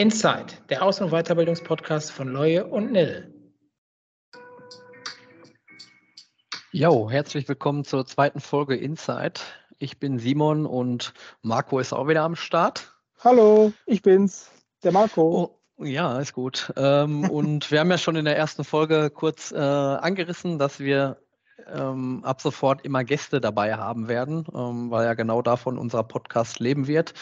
Inside, der Aus- und Weiterbildungspodcast von Leue und Nil. Jo, herzlich willkommen zur zweiten Folge Inside. Ich bin Simon und Marco ist auch wieder am Start. Hallo, ich bin's, der Marco. Oh, ja, ist gut. Ähm, und wir haben ja schon in der ersten Folge kurz äh, angerissen, dass wir ähm, ab sofort immer Gäste dabei haben werden, ähm, weil ja genau davon unser Podcast leben wird.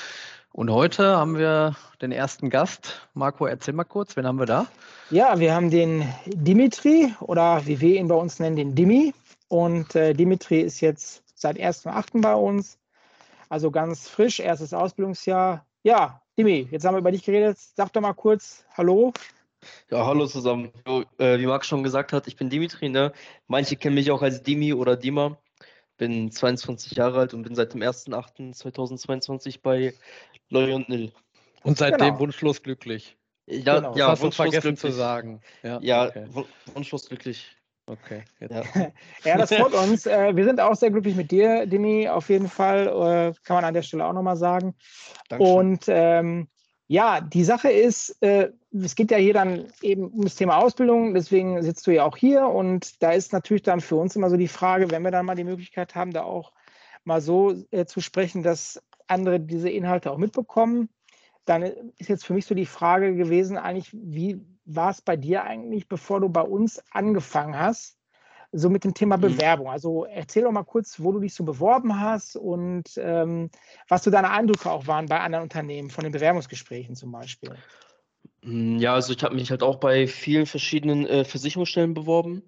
Und heute haben wir den ersten Gast. Marco, erzähl mal kurz, wen haben wir da? Ja, wir haben den Dimitri oder wie wir ihn bei uns nennen, den Dimi. Und äh, Dimitri ist jetzt seit 1.8. bei uns. Also ganz frisch, erstes Ausbildungsjahr. Ja, Dimi, jetzt haben wir über dich geredet. Sag doch mal kurz Hallo. Ja, hallo zusammen. Äh, wie Max schon gesagt hat, ich bin Dimitri. Ne? Manche kennen mich auch als Dimi oder Dima. Bin 22 Jahre alt und bin seit dem 1.8.2022 bei Loy und Nil. Und seitdem genau. wunschlos glücklich. Ja, genau. ja hast wunschlos vergessen glücklich. zu sagen. Ja, ja okay. wunschlos glücklich. Okay. Ja. ja. das freut uns. Äh, wir sind auch sehr glücklich mit dir, Dimi, auf jeden Fall. Äh, kann man an der Stelle auch nochmal sagen. Dankeschön. Und ähm, ja, die Sache ist, äh, es geht ja hier dann eben um das Thema Ausbildung, deswegen sitzt du ja auch hier und da ist natürlich dann für uns immer so die Frage, wenn wir dann mal die Möglichkeit haben, da auch mal so äh, zu sprechen, dass andere diese Inhalte auch mitbekommen, dann ist jetzt für mich so die Frage gewesen, eigentlich, wie war es bei dir eigentlich, bevor du bei uns angefangen hast? So mit dem Thema mhm. Bewerbung. Also erzähl doch mal kurz, wo du dich so beworben hast und ähm, was so deine Eindrücke auch waren bei anderen Unternehmen, von den Bewerbungsgesprächen zum Beispiel. Hm, ja, also ich habe mich halt auch bei vielen verschiedenen äh, Versicherungsstellen beworben,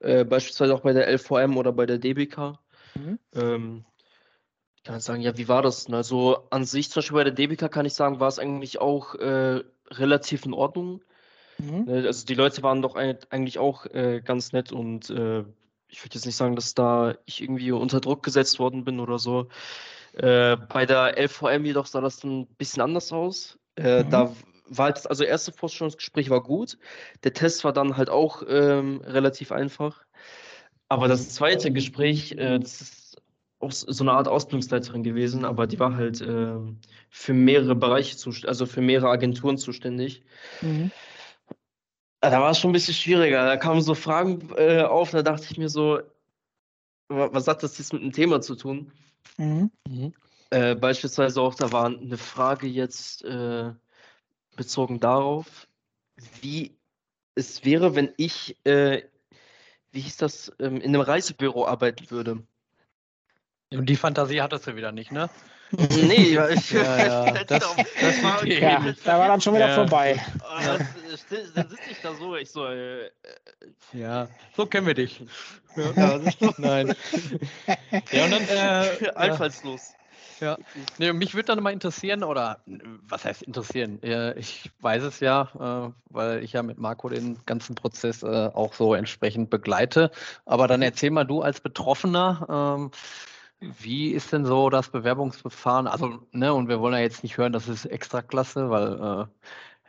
äh, beispielsweise auch bei der LVM oder bei der DBK. Mhm. Ähm, ich kann sagen, ja, wie war das? Also an sich, zum Beispiel bei der DBK kann ich sagen, war es eigentlich auch äh, relativ in Ordnung. Mhm. Ne, also die Leute waren doch eigentlich auch äh, ganz nett und äh, ich würde jetzt nicht sagen, dass da ich irgendwie unter Druck gesetzt worden bin oder so. Äh, bei der LVM jedoch sah das dann ein bisschen anders aus. Äh, mhm. Da war halt, also erste Vorstellungsgespräch war gut. Der Test war dann halt auch ähm, relativ einfach. Aber das zweite Gespräch, äh, das ist auch so eine Art Ausbildungsleiterin gewesen, aber die war halt äh, für mehrere Bereiche zuständig, also für mehrere Agenturen zuständig. Mhm. Da war es schon ein bisschen schwieriger. Da kamen so Fragen äh, auf, da dachte ich mir so, was hat das jetzt mit dem Thema zu tun? Mhm. Mhm. Äh, beispielsweise auch, da war eine Frage jetzt äh, bezogen darauf, wie es wäre, wenn ich, äh, wie hieß das, ähm, in einem Reisebüro arbeiten würde. Und die Fantasie hattest du wieder nicht, ne? Nee, ich, ja, ja. Das, das war ja, da war dann schon wieder ja. vorbei. Ja. Dann sitze ich da so, ich so, äh, ja, so kennen wir dich. Ja. Nein. Ja, und dann, äh, einfallslos. Ja, nee, mich würde dann mal interessieren, oder was heißt interessieren? Ich weiß es ja, äh, weil ich ja mit Marco den ganzen Prozess äh, auch so entsprechend begleite. Aber dann erzähl mal du als Betroffener, ähm, wie ist denn so das Bewerbungsverfahren? Also, ne, und wir wollen ja jetzt nicht hören, das ist Extraklasse, weil äh,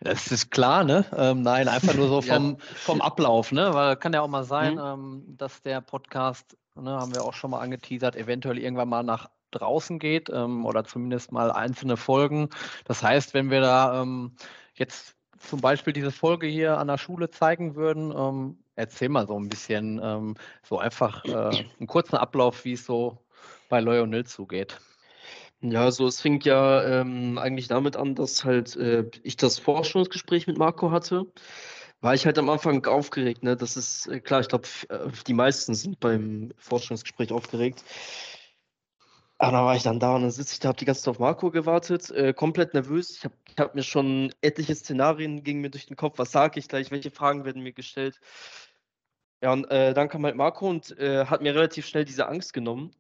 das ist klar, ne? Ähm, nein, einfach nur so vom, ja. vom Ablauf, ne? Weil kann ja auch mal sein, mhm. ähm, dass der Podcast, ne, haben wir auch schon mal angeteasert, eventuell irgendwann mal nach draußen geht ähm, oder zumindest mal einzelne Folgen. Das heißt, wenn wir da ähm, jetzt zum Beispiel diese Folge hier an der Schule zeigen würden, ähm, erzähl mal so ein bisschen, ähm, so einfach äh, einen kurzen Ablauf, wie es so bei Lionel zugeht. Ja, so es fing ja ähm, eigentlich damit an, dass halt äh, ich das Forschungsgespräch mit Marco hatte. War ich halt am Anfang aufgeregt, ne? Das ist äh, klar, ich glaube, äh, die meisten sind beim Forschungsgespräch aufgeregt. Aber dann war ich dann da und dann sitze ich da, habe die ganze Zeit auf Marco gewartet, äh, komplett nervös. Ich habe hab mir schon etliche Szenarien gingen mir durch den Kopf. Was sage ich gleich? Welche Fragen werden mir gestellt? Ja, und äh, dann kam halt Marco und äh, hat mir relativ schnell diese Angst genommen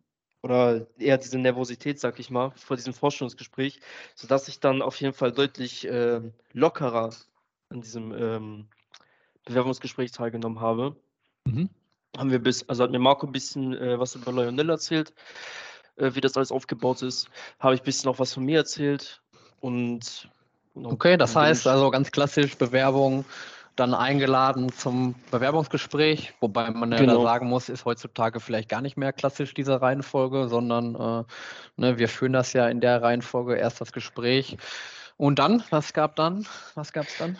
oder eher diese Nervosität, sag ich mal, vor diesem Forschungsgespräch, sodass ich dann auf jeden Fall deutlich äh, lockerer an diesem ähm, Bewerbungsgespräch teilgenommen habe. Mhm. Haben wir bis, also hat mir Marco ein bisschen äh, was über Lionel erzählt, äh, wie das alles aufgebaut ist. Habe ich ein bisschen auch was von mir erzählt und Okay, das heißt also ganz klassisch Bewerbung, dann eingeladen zum Bewerbungsgespräch, wobei man ja genau. sagen muss, ist heutzutage vielleicht gar nicht mehr klassisch diese Reihenfolge, sondern äh, ne, wir führen das ja in der Reihenfolge erst das Gespräch. Und dann, was gab dann? Was gab es dann?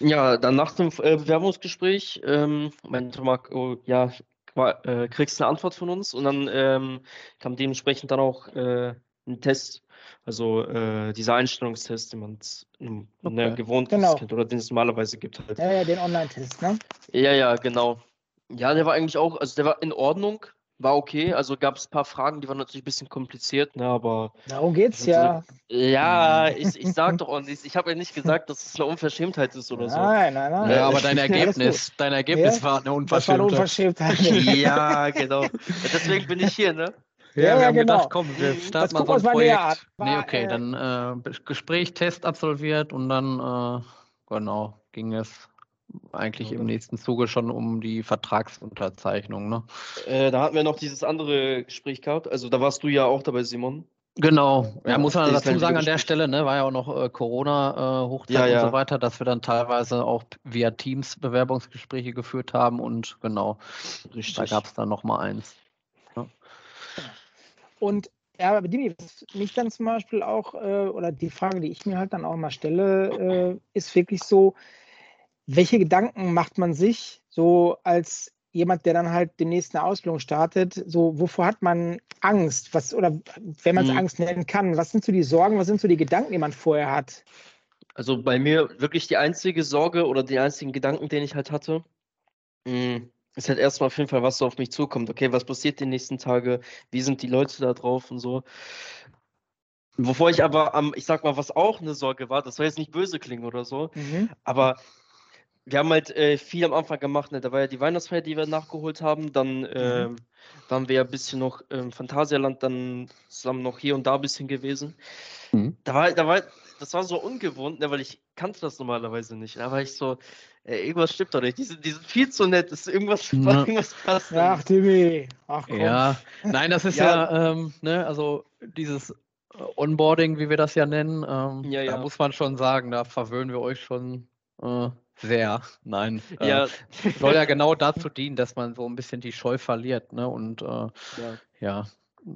Ja, dann nach dem äh, Bewerbungsgespräch ähm, meinte Marco, ja, äh, kriegst eine Antwort von uns und dann ähm, kam dementsprechend dann auch äh, ein Test, also äh, dieser Einstellungstest, den man ne, okay. ne, gewohnt genau. kennt oder den es normalerweise gibt halt. Ja, ja, den Online-Test, ne? Ja, ja, genau. Ja, der war eigentlich auch, also der war in Ordnung, war okay. Also gab es ein paar Fragen, die waren natürlich ein bisschen kompliziert, ne, aber. Darum geht's ja. ja, ich, ich sag doch auch ich habe ja nicht gesagt, dass es eine Unverschämtheit ist oder so. Nein, nein, nein. Ja, aber dein Ergebnis, dein Ergebnis ja? war eine Unverschämtheit. Das war eine Unverschämtheit. ja, genau. Deswegen bin ich hier, ne? Ja, ja, wir haben genau. gedacht, komm, wir starten mal so ein Projekt. War, nee, okay, äh, dann äh, Gespräch, Test absolviert und dann, äh, genau, ging es eigentlich ja, im nächsten Zuge schon um die Vertragsunterzeichnung. Ne? Äh, da hatten wir noch dieses andere Gespräch gehabt. Also da warst du ja auch dabei, Simon. Genau, ja, muss man dazu sagen an der Stelle, ne, war ja auch noch äh, Corona-Hochzeit äh, ja, ja. und so weiter, dass wir dann teilweise auch via Teams Bewerbungsgespräche geführt haben und genau, Richtig. da gab es dann nochmal eins. Und ja, aber Dimi, was mich dann zum Beispiel auch, äh, oder die Frage, die ich mir halt dann auch mal stelle, äh, ist wirklich so, welche Gedanken macht man sich so als jemand, der dann halt demnächst eine Ausbildung startet? So, wovor hat man Angst? Was, oder wenn man es mhm. Angst nennen kann, was sind so die Sorgen, was sind so die Gedanken, die man vorher hat? Also bei mir wirklich die einzige Sorge oder die einzigen Gedanken, den ich halt hatte, mh, mm, ist halt erstmal auf jeden Fall, was so auf mich zukommt. Okay, was passiert die nächsten Tage? Wie sind die Leute da drauf und so? Wovor ich aber am, ich sag mal, was auch eine Sorge war, das soll jetzt nicht böse klingen oder so, mhm. aber wir haben halt äh, viel am Anfang gemacht. Ne? Da war ja die Weihnachtsfeier, die wir nachgeholt haben. Dann äh, mhm. waren wir ja ein bisschen noch im Phantasialand, dann zusammen noch hier und da ein bisschen gewesen. Mhm. Da war, da war, das war so ungewohnt, ne? weil ich kannte das normalerweise nicht. Da war ich so, ey, irgendwas stimmt doch nicht. Die sind, die sind viel zu nett. Ist irgendwas, ja. irgendwas passt. Ach, Timmy. Ach, komm. Ja, nein, das ist ja, ja ähm, ne, also dieses äh, Onboarding, wie wir das ja nennen, ähm, ja, da muss man schon sagen, da verwöhnen wir euch schon äh, sehr, nein. Äh, ja. Soll ja genau dazu dienen, dass man so ein bisschen die Scheu verliert. Ne? Und äh, ja.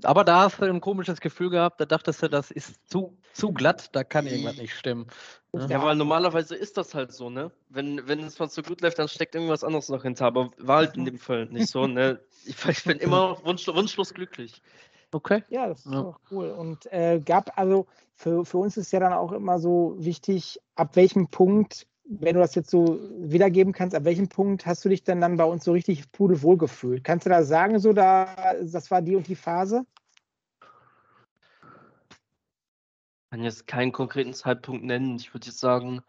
Aber da hast du ein komisches Gefühl gehabt, da dachtest du, das ist zu, zu glatt, da kann irgendwas nicht stimmen. Ne? Ja, weil normalerweise ist das halt so, ne? Wenn, wenn es mal zu gut läuft, dann steckt irgendwas anderes noch hinter. Aber war halt in dem Fall nicht so, ne? Ich, ich bin immer wunsch, wunschlos glücklich. Okay. Ja, das ist ja. auch cool. Und äh, gab also für, für uns ist ja dann auch immer so wichtig, ab welchem Punkt wenn du das jetzt so wiedergeben kannst, ab welchem Punkt hast du dich denn dann bei uns so richtig pudelwohl gefühlt? Kannst du da sagen, so da, das war die und die Phase? Ich kann jetzt keinen konkreten Zeitpunkt nennen. Ich würde jetzt sagen,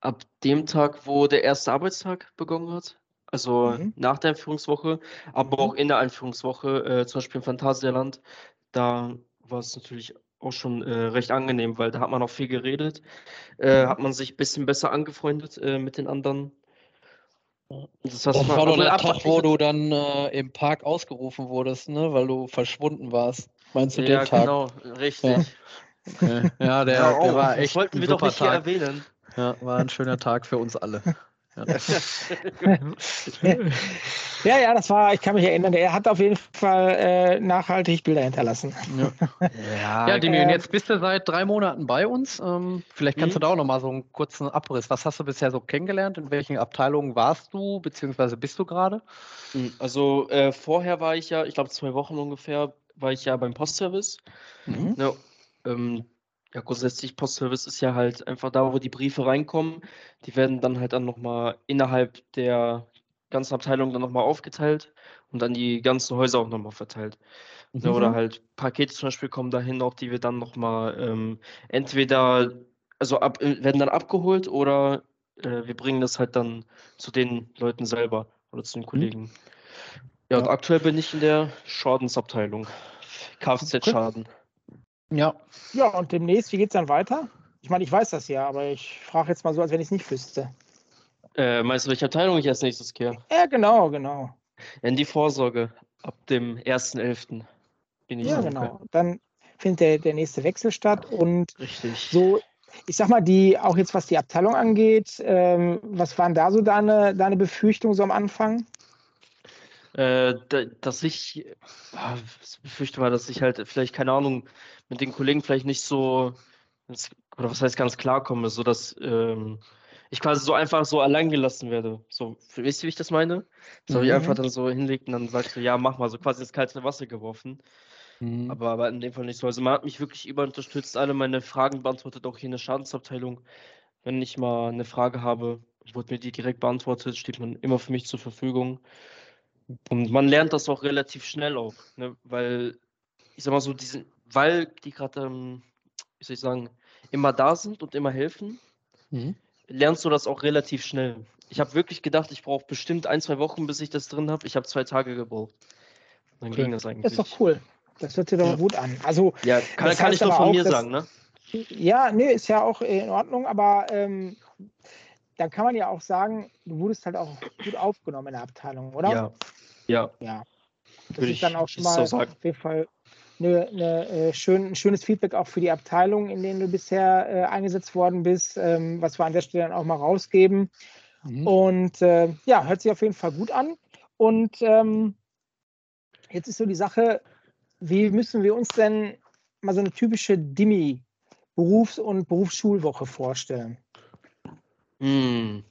ab dem Tag, wo der erste Arbeitstag begonnen hat, also mhm. nach der Einführungswoche, aber mhm. auch in der Einführungswoche, äh, zum Beispiel im Phantasialand, da war es natürlich auch schon äh, recht angenehm, weil da hat man auch viel geredet, äh, hat man sich ein bisschen besser angefreundet äh, mit den anderen. Das, war doch der Tag, wo du dann äh, im Park ausgerufen wurdest, ne? weil du verschwunden warst. Meinst du ja, den Tag? genau, richtig. Ja, okay. ja der, ja, oh, der war echt. Das wollten wir doch nicht Tag. hier erwähnen. Ja, war ein schöner Tag für uns alle. Ja. ja, das war, ich kann mich erinnern, er hat auf jeden Fall äh, nachhaltig Bilder hinterlassen. Ja, ja, ja Demi, äh, jetzt bist du seit drei Monaten bei uns. Ähm, vielleicht kannst du mhm. da auch nochmal so einen kurzen Abriss. Was hast du bisher so kennengelernt? In welchen Abteilungen warst du, beziehungsweise bist du gerade? Mhm, also äh, vorher war ich ja, ich glaube zwei Wochen ungefähr, war ich ja beim Postservice. Mhm. Ja, ähm, ja, grundsätzlich Postservice ist ja halt einfach da, wo die Briefe reinkommen. Die werden dann halt dann nochmal innerhalb der ganzen Abteilung dann nochmal aufgeteilt und dann die ganzen Häuser auch nochmal verteilt. Mhm. Oder halt Pakete zum Beispiel kommen dahin auch, die wir dann nochmal ähm, entweder, also ab, äh, werden dann abgeholt oder äh, wir bringen das halt dann zu den Leuten selber oder zu den mhm. Kollegen. Mhm. Ja, und aktuell bin ich in der Schadensabteilung. Kfz-Schaden. Okay. Ja. Ja, und demnächst, wie geht es dann weiter? Ich meine, ich weiß das ja, aber ich frage jetzt mal so, als wenn ich es nicht wüsste. Äh, meinst du, welche Abteilung ich als nächstes kehre? Ja, genau, genau. In die Vorsorge. Ab dem 1.11. bin ich Ja, genau. Dann findet der, der nächste Wechsel statt und Richtig. so, ich sag mal, die, auch jetzt was die Abteilung angeht, ähm, was waren da so deine, deine Befürchtungen so am Anfang? Äh, dass ich ah, befürchte mal, dass ich halt vielleicht, keine Ahnung, mit den Kollegen vielleicht nicht so, oder was heißt ganz klar komme, so dass ähm, ich quasi so einfach so allein gelassen werde. So, wisst ihr, wie ich das meine? So, mhm. ich einfach dann so hinlegt und dann sagst du, ja, mach mal, so quasi ins kalte Wasser geworfen. Mhm. Aber, aber in dem Fall nicht so. Also man hat mich wirklich über unterstützt, alle meine Fragen beantwortet, auch hier in der Schadensabteilung. Wenn ich mal eine Frage habe, wurde mir die direkt beantwortet, steht man immer für mich zur Verfügung. Und man lernt das auch relativ schnell auch, ne? weil ich sag mal so, diesen, weil die gerade, ähm, wie soll ich sagen, immer da sind und immer helfen, mhm. lernst du das auch relativ schnell. Ich habe wirklich gedacht, ich brauche bestimmt ein, zwei Wochen, bis ich das drin habe. Ich habe zwei Tage gebraucht. Dann okay. ging das eigentlich. Das ist doch cool. Das hört sich doch ja. gut an. Also, ja, kann, kann ich nur von auch, mir sagen, ne? Ja, nee, ist ja auch in Ordnung, aber ähm, dann kann man ja auch sagen, du wurdest halt auch gut aufgenommen in der Abteilung, oder? Ja. Ja. ja. Das Würde ist dann auch schon mal so auf jeden Fall eine, eine, äh, schön, ein schönes Feedback auch für die Abteilung, in denen du bisher äh, eingesetzt worden bist, ähm, was wir an der Stelle dann auch mal rausgeben. Mhm. Und äh, ja, hört sich auf jeden Fall gut an. Und ähm, jetzt ist so die Sache, wie müssen wir uns denn mal so eine typische Dimi Berufs- und Berufsschulwoche vorstellen? Hm.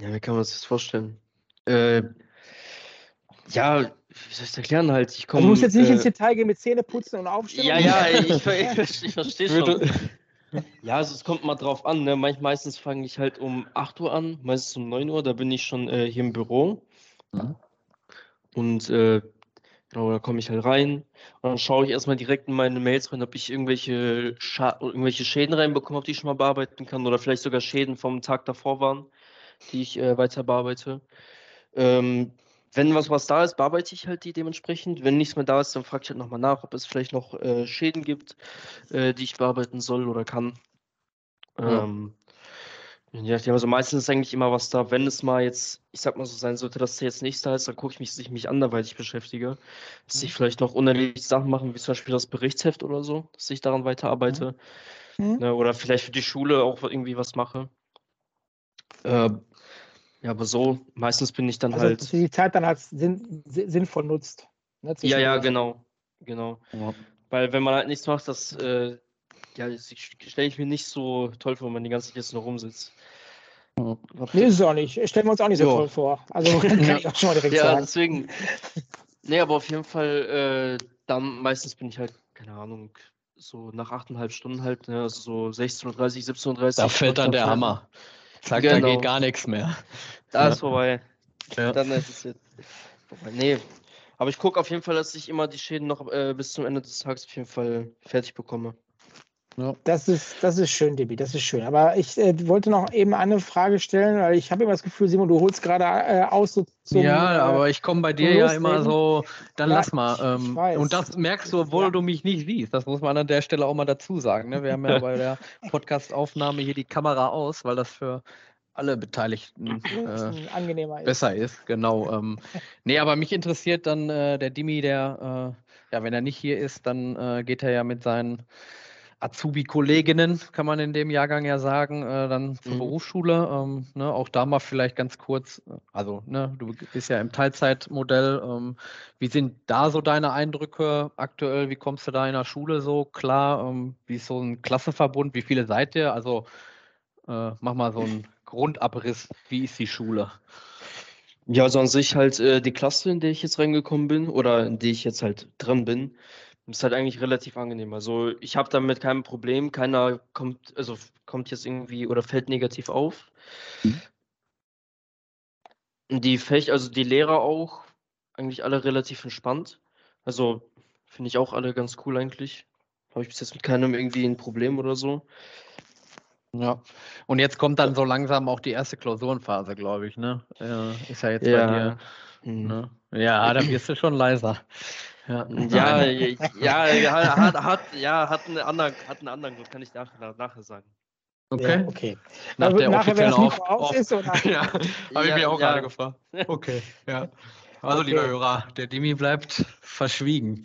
Ja, wie kann man sich das vorstellen? Äh, ja, wie soll ich es erklären halt? Ich komm, also muss jetzt nicht äh, ins Detail gehen mit Zähneputzen und Aufstehen. Ja, ja, ich, ich, ich verstehe schon. Ja, also es kommt mal drauf an. Ne? Manch, meistens fange ich halt um 8 Uhr an, meistens um 9 Uhr, da bin ich schon äh, hier im Büro. Mhm. Und äh, genau, da komme ich halt rein und dann schaue ich erstmal direkt in meine Mails rein, ob ich irgendwelche, Scha irgendwelche Schäden reinbekomme, die ich schon mal bearbeiten kann oder vielleicht sogar Schäden vom Tag davor waren, die ich äh, weiter bearbeite. Ähm, wenn was, was da ist, bearbeite ich halt die dementsprechend. Wenn nichts mehr da ist, dann frage ich halt nochmal nach, ob es vielleicht noch äh, Schäden gibt, äh, die ich bearbeiten soll oder kann. Ähm, ja, also meistens ist eigentlich immer was da. Wenn es mal jetzt, ich sag mal so sein sollte, dass der jetzt nicht da ist, dann gucke ich mich, dass ich mich anderweitig beschäftige. Dass ich mhm. vielleicht noch unerledigte Sachen mache, wie zum Beispiel das Berichtsheft oder so, dass ich daran weiterarbeite. Mhm. Ne, oder vielleicht für die Schule auch irgendwie was mache. Äh, ja, aber so, meistens bin ich dann also, halt. Dass du die Zeit dann als sinn, sinnvoll nutzt. Ne, ja, ja, genau. Genau. Ja. Weil wenn man halt nichts macht, das, äh, ja, das stelle ich mir nicht so toll vor, wenn man die ganze Zeit jetzt nur rumsitzt. Ja. Nee, ist es auch nicht. Stellen wir uns auch nicht so jo. toll vor. Also kann ich auch schon mal direkt ja, sagen. Ja, deswegen. Nee, aber auf jeden Fall, äh, dann meistens bin ich halt, keine Ahnung, so nach 8,5 Stunden halt, ne, also so 16.30 17.30 Da fällt dann der Hammer. Zack, genau. da geht gar nichts mehr. Da ja. ist vorbei. Ja. Dann ist es jetzt vorbei. Nee. Aber ich gucke auf jeden Fall, dass ich immer die Schäden noch äh, bis zum Ende des Tages auf jeden Fall fertig bekomme. Ja. Das, ist, das ist schön, Debbie, das ist schön. Aber ich äh, wollte noch eben eine Frage stellen, weil ich habe immer das Gefühl, Simon, du holst gerade äh, aus so zum, Ja, aber ich komme bei dir ja immer so, dann ja, lass mal. Ähm, und das merkst du, obwohl ja. du mich nicht siehst. Das muss man an der Stelle auch mal dazu sagen. Ne? Wir haben ja bei der Podcast-Aufnahme hier die Kamera aus, weil das für alle Beteiligten äh, angenehmer ist. besser ist. Genau. Ähm, nee, aber mich interessiert dann äh, der Dimi, der, äh, ja, wenn er nicht hier ist, dann äh, geht er ja mit seinen Azubi-Kolleginnen, kann man in dem Jahrgang ja sagen, äh, dann zur mhm. Berufsschule. Ähm, ne, auch da mal vielleicht ganz kurz, äh, also ne, du bist ja im Teilzeitmodell. Ähm, wie sind da so deine Eindrücke aktuell? Wie kommst du da in der Schule so klar? Ähm, wie ist so ein Klassenverbund? Wie viele seid ihr? Also äh, mach mal so einen Grundabriss. Wie ist die Schule? Ja, also an sich halt äh, die Klasse, in der ich jetzt reingekommen bin oder in der ich jetzt halt drin bin, ist halt eigentlich relativ angenehm. Also ich habe damit kein Problem. Keiner kommt, also kommt jetzt irgendwie oder fällt negativ auf. Mhm. Die Fächer, also die Lehrer auch, eigentlich alle relativ entspannt. Also finde ich auch alle ganz cool eigentlich. Habe ich bis jetzt mit keinem irgendwie ein Problem oder so. Ja, und jetzt kommt dann so langsam auch die erste Klausurenphase, glaube ich, ne? Äh, ist ja jetzt ja. bei dir. Mhm. Ne? Ja, da wirst du schon leiser. Ja, ja, ja, hat, hat, ja, hat, einen anderen, hat einen anderen Grund, kann ich nachher, nachher sagen. Okay. Ja, okay. Nach der nachher, offiziellen auf, auf, ist, oder? ja, habe ich mich auch gerade gefragt. Okay, ja. Also, okay. lieber Hörer, der Dimi bleibt verschwiegen.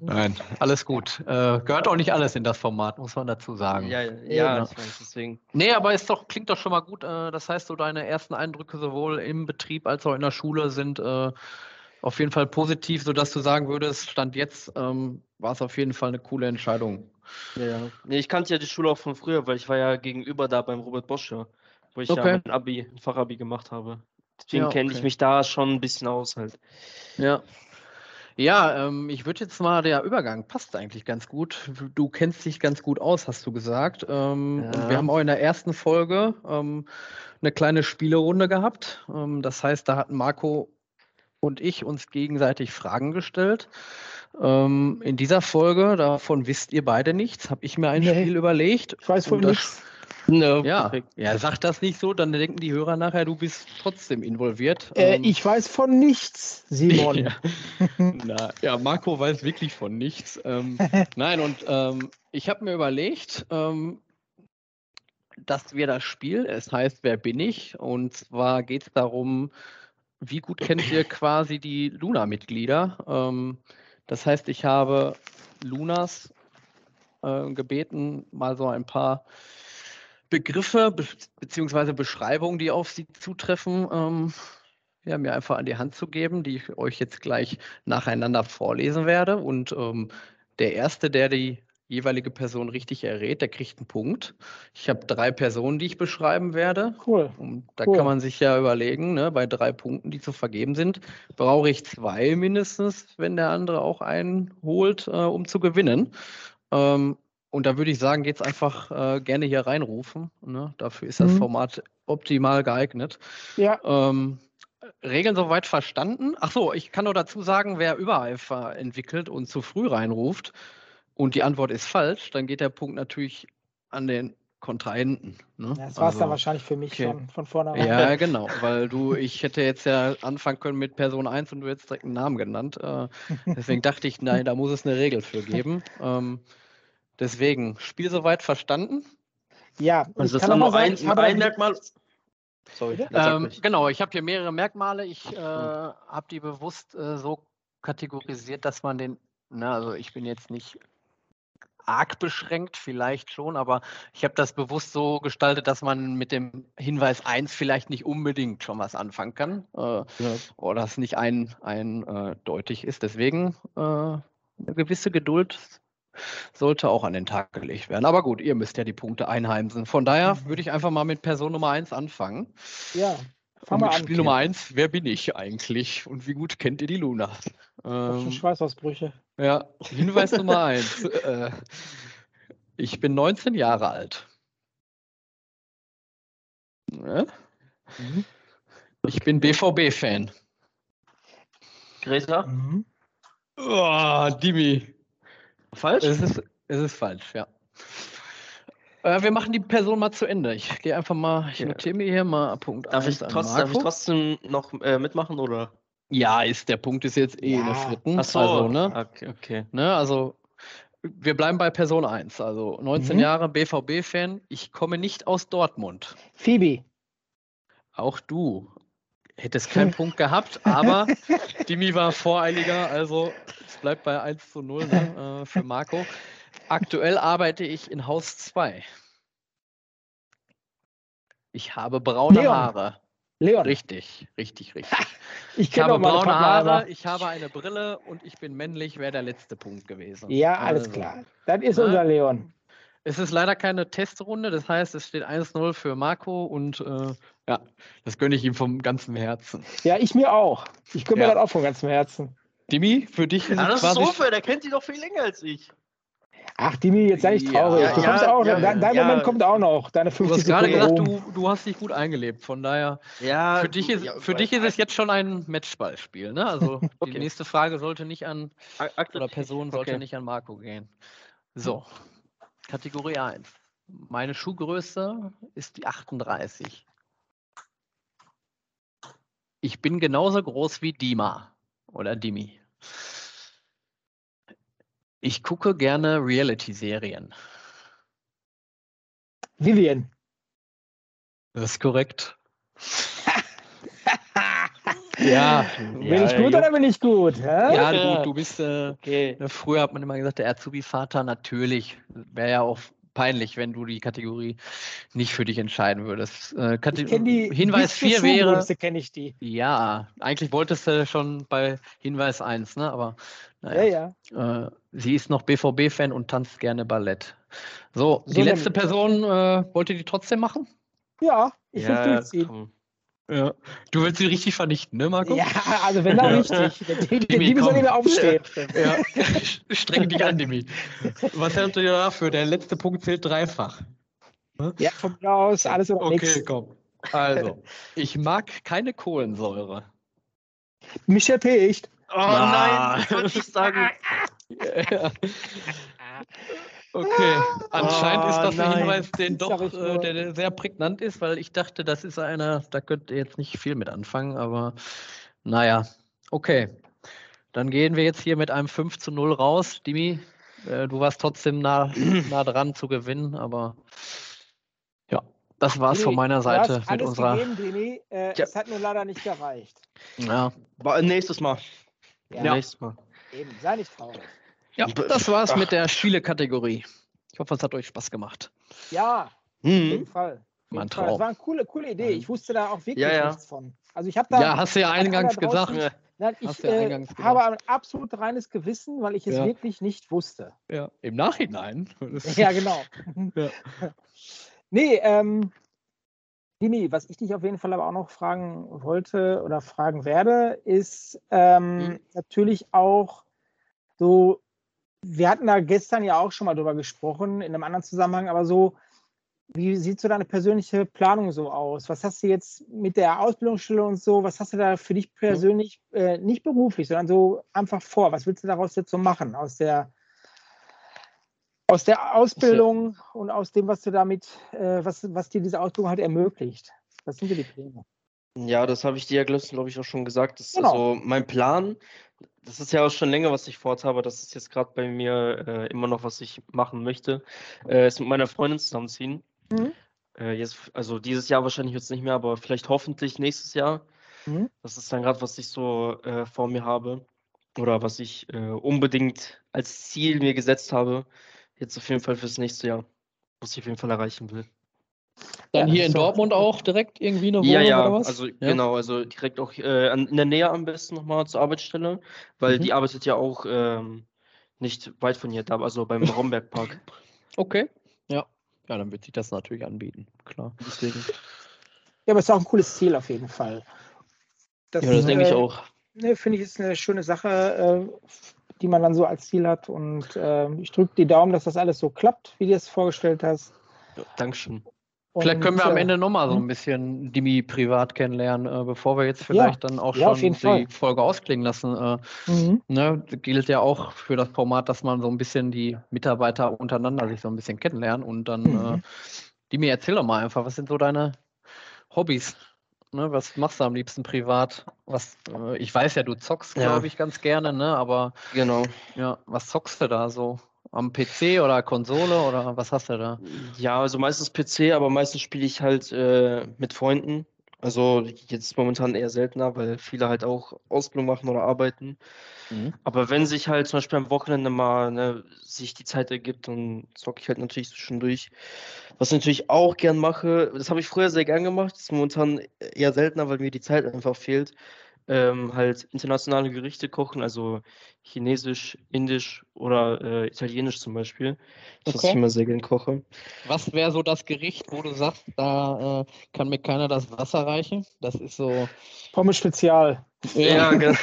Nein, alles gut. Äh, gehört auch nicht alles in das Format, muss man dazu sagen. Ja, ja, ja, ja. deswegen. Nee, aber es doch, klingt doch schon mal gut. Äh, das heißt, so deine ersten Eindrücke sowohl im Betrieb als auch in der Schule sind äh, auf jeden Fall positiv, sodass du sagen würdest, Stand jetzt ähm, war es auf jeden Fall eine coole Entscheidung. Ja. Nee, ich kannte ja die Schule auch von früher, weil ich war ja gegenüber da beim Robert Bosch, ja, wo ich Okay. ja mein Abi, ein Fachabi gemacht habe. Deswegen Ja, kenne ich mich da schon ein bisschen aus halt. Ja. Ja, ähm, ich würde jetzt mal, der Übergang passt eigentlich ganz gut. Du kennst dich ganz gut aus, hast du gesagt. Ähm, Ja. wir haben auch in der ersten Folge ähm, eine kleine Spielerunde gehabt. Ähm, das heißt, da hatten Marco und ich uns gegenseitig Fragen gestellt. Ähm, in dieser Folge, davon wisst ihr beide nichts, habe ich mir ein Nee. Spiel überlegt. Ich weiß von Und das- nichts. Ja, ja, sag das nicht so, dann denken die Hörer nachher, du bist trotzdem involviert. Äh, Ähm, ich weiß von nichts, Simon. Ja. Na, ja, Marco weiß wirklich von nichts. Ähm, nein, und ähm, ich habe mir überlegt, ähm, dass wir das Spiel, es heißt, wer bin ich? Und zwar geht es darum, wie gut kennt ihr quasi die Luna-Mitglieder? Ähm, das heißt, ich habe Lunas äh, gebeten, mal so ein paar Begriffe be beziehungsweise Beschreibungen, die auf sie zutreffen, ähm, ja, mir einfach an die Hand zu geben, die ich euch jetzt gleich nacheinander vorlesen werde. Und ähm, der Erste, der die jeweilige Person richtig errät, der kriegt einen Punkt. Ich habe drei Personen, die ich beschreiben werde. Cool. Und da Cool. kann man sich ja überlegen, ne, bei drei Punkten, die zu vergeben sind, brauche ich zwei mindestens, wenn der andere auch einen holt, äh, um zu gewinnen. Ähm, und da würde ich sagen, jetzt einfach äh, gerne hier reinrufen. Ne? Dafür ist das Mhm. Format optimal geeignet. Ja, Ähm, Regeln soweit verstanden? Ach so, ich kann nur dazu sagen, wer Übereifer entwickelt und zu früh reinruft und die Antwort ist falsch, dann geht der Punkt natürlich an den Kontrahenten. Ne? das war es dann Also- wahrscheinlich für mich okay. schon von vornherein. ja, genau, weil du, ich hätte jetzt ja anfangen können mit Person 1 und du hättest direkt einen Namen genannt. Äh, deswegen dachte ich, nein, da muss es eine Regel für geben. Ähm, deswegen, Spiel soweit verstanden? Ja, Also ich das kann war noch ein, ich habe ein ein- Merkmal. Sorry, ja, Ähm, genau, ich habe hier mehrere Merkmale. Ich äh, habe die bewusst äh, so kategorisiert, dass man den, na, also ich bin jetzt nicht arg beschränkt, vielleicht schon, aber ich habe das bewusst so gestaltet, dass man mit dem Hinweis 1 vielleicht nicht unbedingt schon was anfangen kann. Äh, Ja. oder es nicht ein, eindeutig ist. Deswegen äh, eine gewisse Geduld sollte auch an den Tag gelegt werden. Aber gut, ihr müsst ja die Punkte einheimsen. Von daher Mhm. würde ich einfach mal mit Person Nummer 1 anfangen. Ja, Und fang mal mit an. Spiel Nummer 1, wer bin ich eigentlich und wie gut kennt ihr die Luna? Ähm, Schweißausbrüche. ja, Hinweis Nummer 1. Äh, ich bin 19 Jahre alt. Ja? Mhm. Ich bin BVB-Fan. Greta? Mhm. Oh, Dimi. Falsch? Es ist, es ist falsch, ja. Äh, wir machen die Person mal zu Ende. Ich gehe einfach mal, ich notiere mir hier mal Punkt Darf ich, 1 an trotz, darf ich trotzdem noch äh, mitmachen oder? Ja, ist der Punkt ist jetzt eh in der Ja. vierten. Ach so, Also, ne? okay, okay. ne? Also, wir bleiben bei Person 1. Also 19 Mhm. Jahre BVB-Fan. Ich komme nicht aus Dortmund. Phoebe. Auch du hättest keinen Punkt gehabt, aber Dimi war voreiliger, also es bleibt bei 1 zu 0 ne, äh, für Marco. Aktuell arbeite ich in Haus 2. Ich habe braune Leon. Haare. Leon. Richtig, richtig, richtig. Ich Ich kenne habe braune Haare, ich habe eine Brille und ich bin männlich, wäre der letzte Punkt gewesen. Ja, alles Also, klar. Das ist Ne? unser Leon. Es ist leider keine Testrunde, das heißt, es steht 1-0 für Marco und äh, ja, das gönne ich ihm vom ganzen Herzen. Ja, ich mir auch. Ich gönne Ja. mir das auch von ganzem Herzen. Dimi, für dich ist Ja, es das ist quasi unfair, der kennt die doch viel länger als ich. Ach, Dimi, jetzt sei nicht Ja, traurig. du ja, kommst auch, ja, dein, dein ja. Moment kommt auch noch. Deine Du 50 hast gerade Sekunden gesagt, du, du hast dich gut eingelebt. Von daher, Ja, für dich ist, ja, für dich ist es jetzt schon ein Matchballspiel. Ne? Also die Okay. nächste Frage sollte nicht an, oder Person sollte Okay. nicht an Marco gehen. So, Kategorie 1. Meine Schuhgröße ist die 38. Ich bin genauso groß wie Dima oder Dimi. Ich gucke gerne Reality-Serien. Vivian. Das ist korrekt. ja, Bin ich gut oder bin ich gut? hä? ja, Ja. gut, du bist. Äh, Okay. früher hat man immer gesagt, der Azubi-Vater, natürlich. Wäre ja auch peinlich, wenn du die Kategorie nicht für dich entscheiden würdest. Äh, die Hinweis bis zur 4 wäre. Kenne ich die. Ja, eigentlich wolltest du schon bei Hinweis 1, ne? Aber Ja, naja. ja. Äh, sie ist noch BVB-Fan und tanzt gerne Ballett. So, So die letzte. Person, äh, wollt ihr die trotzdem machen? Ja, ich will ja, durchziehen. komm. Ja. Du willst sie richtig vernichten, ne, Marco? Ja, also wenn da Ja. richtig. Der die, Dimi, die soll nicht mehr aufstehen. Ja, streng dich an, Demi. Was hältst du dir dafür? Der letzte Punkt zählt dreifach. Ja, von mir aus, alles oder Okay, nichts. komm. Also, ich mag keine Kohlensäure. Michel Pecht. Oh Ah. nein, ich wollte nicht sagen. Ja. Okay, anscheinend ist Oh, das ein. Hinweis, den doch, äh, der, der sehr prägnant ist, weil ich dachte, das ist einer, da könnt ihr jetzt nicht viel mit anfangen, aber naja, okay. Dann gehen wir jetzt hier mit einem 5 zu 0 raus. Dimi, äh, du warst trotzdem nah, nah dran zu gewinnen, aber ja, das war's von Demi, meiner du Seite hast mit alles unserer. Gegeben, Demi. Äh, Ja. Es hat nur leider nicht gereicht. Ja, Ba- Nächstes Mal. Ja. Nächstes Mal. Eben, sei nicht traurig. Ja, das war's Ach. mit der Spielekategorie. Ich hoffe, es hat euch Spaß gemacht. Ja, auf jeden Hm. Fall. Auf jeden Fall. Traum. Das war eine coole, coole Idee. Ich wusste da auch wirklich Ja, ja. nichts von. Also ich habe da. Ja, hast du ja eingangs gesagt. Nein, ich ja äh, eingangs gesagt. habe ein absolut reines Gewissen, weil ich es Ja. wirklich nicht wusste. Ja, im Nachhinein. Ja, genau. Ja. Nee, ähm, Dimi, was ich dich auf jeden Fall aber auch noch fragen wollte oder fragen werde, ist ähm, Mhm. natürlich auch so, wir hatten da gestern ja auch schon mal drüber gesprochen, in einem anderen Zusammenhang, aber so, wie sieht so deine persönliche Planung so aus? Was hast du jetzt mit der Ausbildungsstelle und so, was hast du da für dich persönlich, äh, nicht beruflich, sondern so einfach vor? Was willst du daraus jetzt so machen aus der aus der Ausbildung und aus dem, was du damit, äh, was, was dir diese Ausbildung halt ermöglicht. Was sind dir die Pläne? Ja, das habe ich dir ja, glaube ich, auch schon gesagt. Das ist Genau. also mein Plan. Das ist ja auch schon länger, was ich vorhabe. Das ist jetzt gerade bei mir äh, immer noch, was ich machen möchte. Äh, ist mit meiner Freundin zusammenziehen. Mhm. Äh, jetzt, also dieses Jahr wahrscheinlich jetzt nicht mehr, aber vielleicht hoffentlich nächstes Jahr. Mhm. Das ist dann gerade, was ich so äh, vor mir habe. Oder was ich äh, unbedingt als Ziel mir gesetzt habe. Jetzt auf jeden Fall fürs nächste Jahr. Was ich auf jeden Fall erreichen will. Dann Ja, hier in so. Dortmund auch direkt irgendwie eine Wohnung Ja, ja, oder was? also genau, also direkt auch äh, an, in der Nähe am besten nochmal zur Arbeitsstelle, weil Mhm. die arbeitet ja auch ähm, nicht weit von hier da, also beim Rombergpark. Okay. Ja. Ja, dann wird sich das natürlich anbieten. Klar. Deswegen. Ja, aber es ist auch ein cooles Ziel auf jeden Fall. Das, Ja, das denke ich äh, auch. Ne, Finde ich, ist eine schöne Sache, äh, die man dann so als Ziel hat. Und äh, ich drücke die Daumen, dass das alles so klappt, wie du es vorgestellt hast. Ja, Dankeschön. Vielleicht können wir am Und, äh, Ende nochmal so hm? ein bisschen Dimi privat kennenlernen, äh, bevor wir jetzt vielleicht dann auch ja, schon die Fall. Folge ausklingen lassen. Äh, Mhm. ne, gilt ja auch für das Format, dass man so ein bisschen die Mitarbeiter untereinander sich so ein bisschen kennenlernen und dann, Mhm. äh, Dimi, erzähl doch mal einfach, was sind so deine Hobbys? Ne, was machst du am liebsten privat? Was, äh, ich weiß ja, du zockst, Ja. glaube ich, ganz gerne, ne? Aber Genau. ja, was zockst du da so? Am PC oder Konsole oder was hast du da? Ja, also meistens PC, aber meistens spiele ich halt äh, mit Freunden. Also jetzt momentan eher seltener, weil viele halt auch Ausbildung machen oder arbeiten. Aber wenn sich halt zum Beispiel am Wochenende mal ne, sich die Zeit ergibt, dann zocke ich halt natürlich zwischendurch. Was ich natürlich auch gern mache, das habe ich früher sehr gern gemacht, ist momentan eher seltener, weil mir die Zeit einfach fehlt. Ähm, halt internationale Gerichte kochen, also Chinesisch, Indisch oder äh, Italienisch zum Beispiel. Das, was ich Okay. immer sehr gern koche. Was wäre so das Gericht, wo du sagst, da äh, kann mir keiner das Wasser reichen? Das ist so. Pommes Spezial. Ja, genau.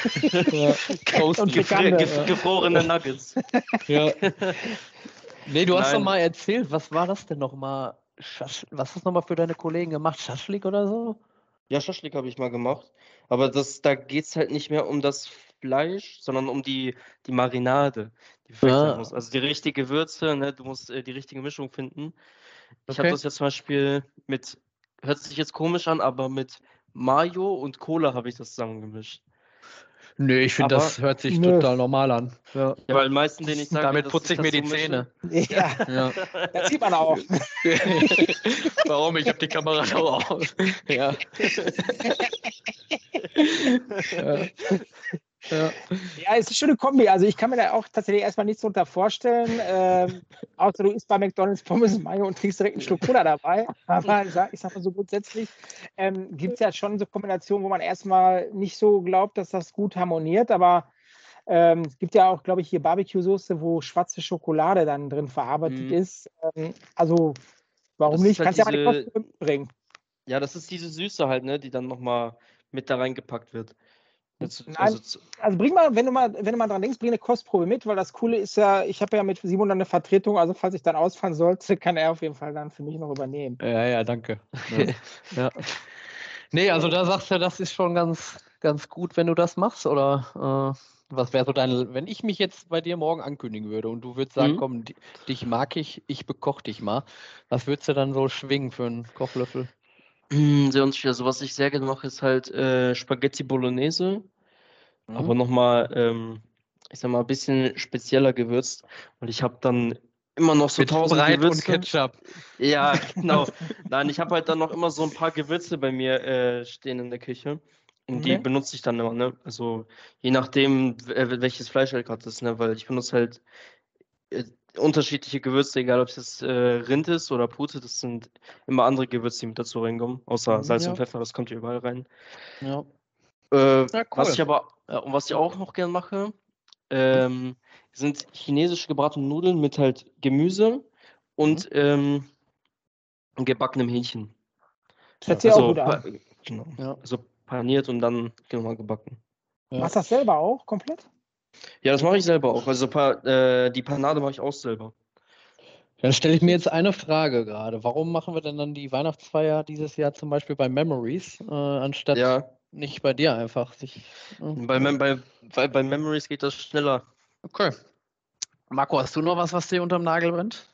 ja. Toasty. Und Gefri gef ja. gefrorene Nuggets. ja. Nee, du hast doch Nein. mal erzählt, was war das denn nochmal? Was hast du nochmal für deine Kollegen gemacht? Schaschlik oder so? Ja, Schaschlik habe ich mal gemacht. Aber das, da geht es halt nicht mehr um das Fleisch, sondern um die, die Marinade, die vielleicht Ah. sein muss. Also die richtige Würze, ne? Du musst äh, die richtige Mischung finden. Ich habe Okay. das jetzt zum Beispiel mit, hört sich jetzt komisch an, aber mit Mayo und Cola habe ich das zusammengemischt. Nee, ich finde, das hört sich Nö. total normal an. Ja. Ja, weil die meisten, denen ich sage, Damit putze ich mir die Zähne. Ja, Ja. das sieht man auch. Warum? Ich habe die Kamera doch aus. Ja. ja. Ja. ja, es ist eine Kombi. Also ich kann mir da auch tatsächlich erstmal nichts darunter vorstellen. Ähm, außer du isst bei McDonalds Pommes Mayo und trinkst direkt einen Schluck Cola dabei. Aber ich sag, ich sag mal so grundsätzlich ähm, gibt es ja schon so Kombinationen, wo man erstmal nicht so glaubt, dass das gut harmoniert. Aber ähm, es gibt ja auch, glaube ich, hier Barbecue-Soße, wo schwarze Schokolade dann drin verarbeitet mhm. ist. Ähm, also warum das nicht? Halt Kannst ja mal die Kosten bringen. Ja, das ist diese Süße halt, ne, die dann nochmal mit da reingepackt wird. Jetzt, Nein, also, also, bring mal, wenn du mal, wenn du mal dran denkst, bring eine Kostprobe mit, weil das Coole ist ja, ich habe ja mit Simon eine Vertretung, also falls ich dann ausfallen sollte, kann er auf jeden Fall dann für mich noch übernehmen. Ja, ja, danke. ja. ja. Nee, also da sagst du, das ist schon ganz, ganz gut, wenn du das machst, oder äh, was wäre so dein, wenn ich mich jetzt bei dir morgen ankündigen würde und du würdest sagen, mhm. komm, dich mag ich, ich bekoch dich mal, was würdest du dann so schwingen für einen Kochlöffel? Hm, sehr unsicher. Also was ich sehr gerne mache, ist halt äh, Spaghetti Bolognese. Mhm. Aber nochmal, ähm, ich sag mal, ein bisschen spezieller gewürzt. Und ich habe dann immer noch so Mit tausend Breit Gewürze. und Ketchup. Ja, genau. Nein, ich habe halt dann noch immer so ein paar Gewürze bei mir äh, stehen in der Küche. Und die benutze ich dann immer, ne? Also je nachdem, welches Fleisch halt gerade ist, ne? Weil ich benutze halt äh, unterschiedliche Gewürze, egal ob es jetzt äh, Rind ist oder Pute, das sind immer andere Gewürze, die mit dazu reinkommen, außer mhm, Salz ja. und Pfeffer, das kommt hier überall rein. Ja. Äh, ja cool. Was ich aber, ja, und was ich auch noch gerne mache, ähm, sind chinesische gebratene Nudeln mit halt Gemüse und mhm. ähm, gebackenem Hähnchen. Das hört sich also, auch gut an. Genau. Ja. Also paniert und dann genau mal gebacken. Ja. Machst du das selber auch komplett? Ja, das mache ich selber auch. Also äh, die Panade mache ich auch selber. Dann stelle ich mir jetzt eine Frage gerade. Warum machen wir denn dann die Weihnachtsfeier dieses Jahr zum Beispiel bei Memories, äh, anstatt ja. nicht bei dir einfach? Sich, äh, bei, bei, bei, bei Memories geht das schneller. Okay. Marco, hast du noch was, was dir unterm Nagel brennt?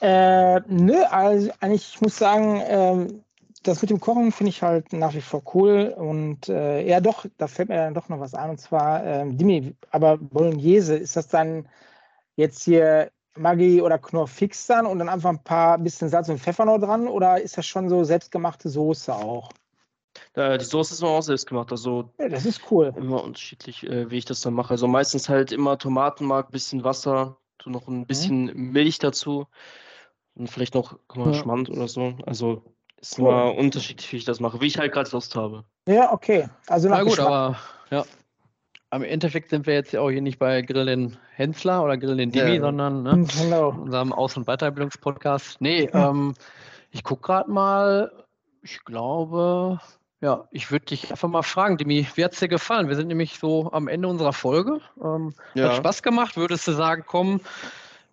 Äh, nö, also eigentlich, ich muss sagen, ähm, das mit dem Kochen finde ich halt nach wie vor cool. Und äh, ja, doch, da fällt mir dann doch noch was ein. Und zwar, ähm, Dimi, aber Bolognese, ist das dann jetzt hier Maggi oder Knorr fix dann und dann einfach ein paar bisschen Salz und Pfeffer noch dran? Oder ist das schon so selbstgemachte Soße auch? Die Soße ist auch selbst gemacht. Also ja, das ist cool. Immer unterschiedlich, äh, wie ich das dann mache. Also meistens halt immer Tomatenmark, bisschen Wasser, tu noch ein mhm. bisschen mhm. Milch dazu und vielleicht noch guck mal, ja. Schmand oder so. Also ist cool. immer unterschiedlich, wie ich das mache, wie ich halt gerade Lust habe. Ja, okay. Also Na gut, Geschmack. aber ja. Am Endeffekt sind wir jetzt ja auch hier nicht bei Grillin Hensler oder Grillin Dimi, ja. sondern ne, genau. unserem Aus- und Weiterbildungspodcast. Nee, ja. ähm, ich gucke gerade mal, ich glaube, ja, ich würde dich einfach mal fragen, Dimi, wie hat es dir gefallen? Wir sind nämlich so am Ende unserer Folge. Ähm, ja. Hat Spaß gemacht. Würdest du sagen, komm,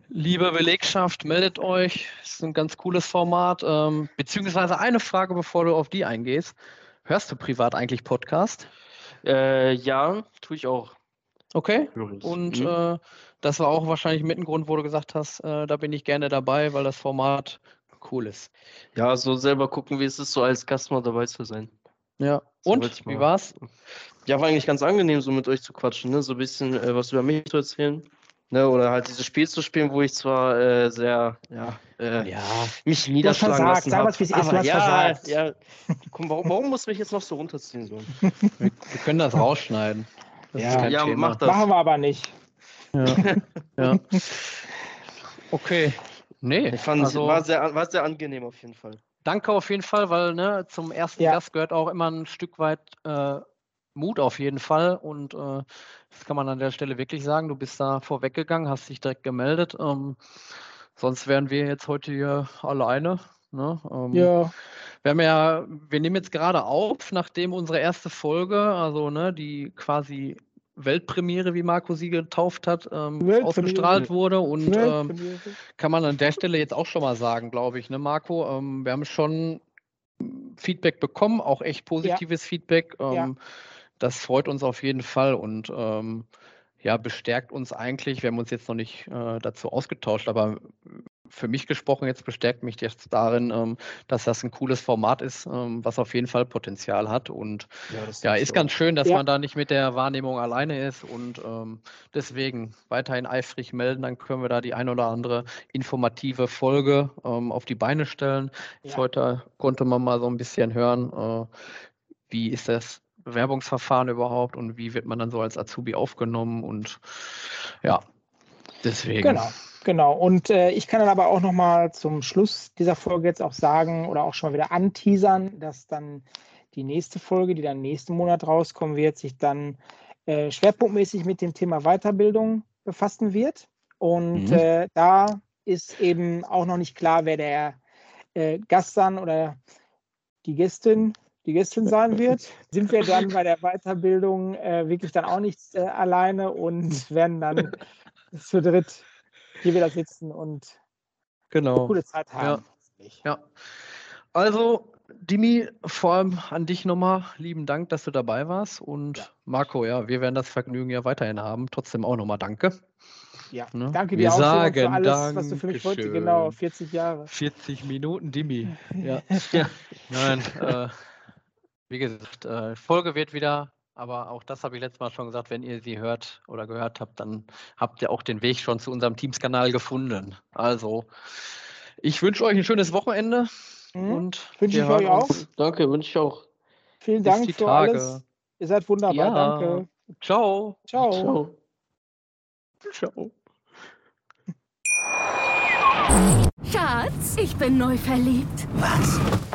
Liebe Belegschaft, meldet euch. Das ist ein ganz cooles Format. Ähm, beziehungsweise eine Frage, bevor du auf die eingehst. Hörst du privat eigentlich Podcast? Äh, ja, tue ich auch. Okay. Und mhm. äh, das war auch wahrscheinlich mit ein Grund, wo du gesagt hast, äh, da bin ich gerne dabei, weil das Format cool ist. Ja, so selber gucken, wie es ist, so als Gast mal dabei zu sein. Ja. So Und wie war's? Ja, war eigentlich ganz angenehm, so mit euch zu quatschen, ne? So ein bisschen äh, was über mich zu erzählen. Ne, oder halt dieses Spiel zu spielen, wo ich zwar äh, sehr ja, äh, ja. mich niederschlagen versagt, lassen habe. Sag, aber ja, ja, komm, warum, warum muss mich jetzt noch so runterziehen? So? Wir, wir können das rausschneiden. Das ja, ja mach das. Machen wir aber nicht. Ja. ja. Okay. Nee. Ich fand, also, war, sehr, war sehr angenehm auf jeden Fall. Danke auf jeden Fall, weil ne, zum ersten ja. Gast gehört auch immer ein Stück weit äh, Mut auf jeden Fall. Und äh, das kann man an der Stelle wirklich sagen. Du bist da vorweggegangen, hast dich direkt gemeldet. Ähm, sonst wären wir jetzt heute hier alleine. Ne? Ähm, ja. Wir haben ja, wir nehmen jetzt gerade auf, nachdem unsere erste Folge, also ne, die quasi Weltpremiere, wie Marco sie getauft hat, ähm, ausgestrahlt wurde. Und ähm, kann man an der Stelle jetzt auch schon mal sagen, glaube ich, ne, Marco? Ähm, wir haben schon Feedback bekommen, auch echt positives ja. Feedback. Ja. Das freut uns auf jeden Fall und ähm, ja, bestärkt uns eigentlich. Wir haben uns jetzt noch nicht äh, dazu ausgetauscht, aber für mich gesprochen jetzt bestärkt mich jetzt darin, ähm, dass das ein cooles Format ist, ähm, was auf jeden Fall Potenzial hat. Und ja, ja ist ganz schön, dass ja. man da nicht mit der Wahrnehmung alleine ist. Und ähm, deswegen weiterhin eifrig melden, dann können wir da die ein oder andere informative Folge ähm, auf die Beine stellen. Ja. Heute konnte man mal so ein bisschen hören, äh, wie ist das Bewerbungsverfahren überhaupt und wie wird man dann so als Azubi aufgenommen und ja, deswegen. Genau. Genau, und äh, ich kann dann aber auch nochmal zum Schluss dieser Folge jetzt auch sagen oder auch schon mal wieder anteasern, dass dann die nächste Folge, die dann nächsten Monat rauskommen wird, sich dann äh, schwerpunktmäßig mit dem Thema Weiterbildung befassen wird. Und mhm. äh, da ist eben auch noch nicht klar, wer der äh, Gast dann oder die Gästin, die Gästin sein wird. Sind wir dann bei der Weiterbildung äh, wirklich dann auch nicht äh, alleine und werden dann zu dritt hier wieder sitzen und genau. eine coole Zeit haben. Ja. ja. Also, Dimi, vor allem an dich nochmal lieben Dank, dass du dabei warst. Und ja. Marco, ja, wir werden das Vergnügen ja weiterhin haben. Trotzdem auch nochmal danke. Ja, ne? danke dir wir auch sagen für alles, Dankeschön. was du für mich heute, genau, 40 Jahre. 40 Minuten, Dimi. Ja. ja. Nein, äh, wie gesagt, äh, Folge wird wieder aber auch das habe ich letztes Mal schon gesagt, wenn ihr sie hört oder gehört habt, dann habt ihr auch den Weg schon zu unserem Teams-Kanal gefunden. Also, ich wünsche euch ein schönes Wochenende. Mhm. Und wünsche ich euch auch. Danke, wünsche ich auch. Vielen Dank für Tage. alles. Ihr seid wunderbar. Ja. Danke. Ciao. Ciao. Ciao. Ciao. Schatz, ich bin neu verliebt. Was?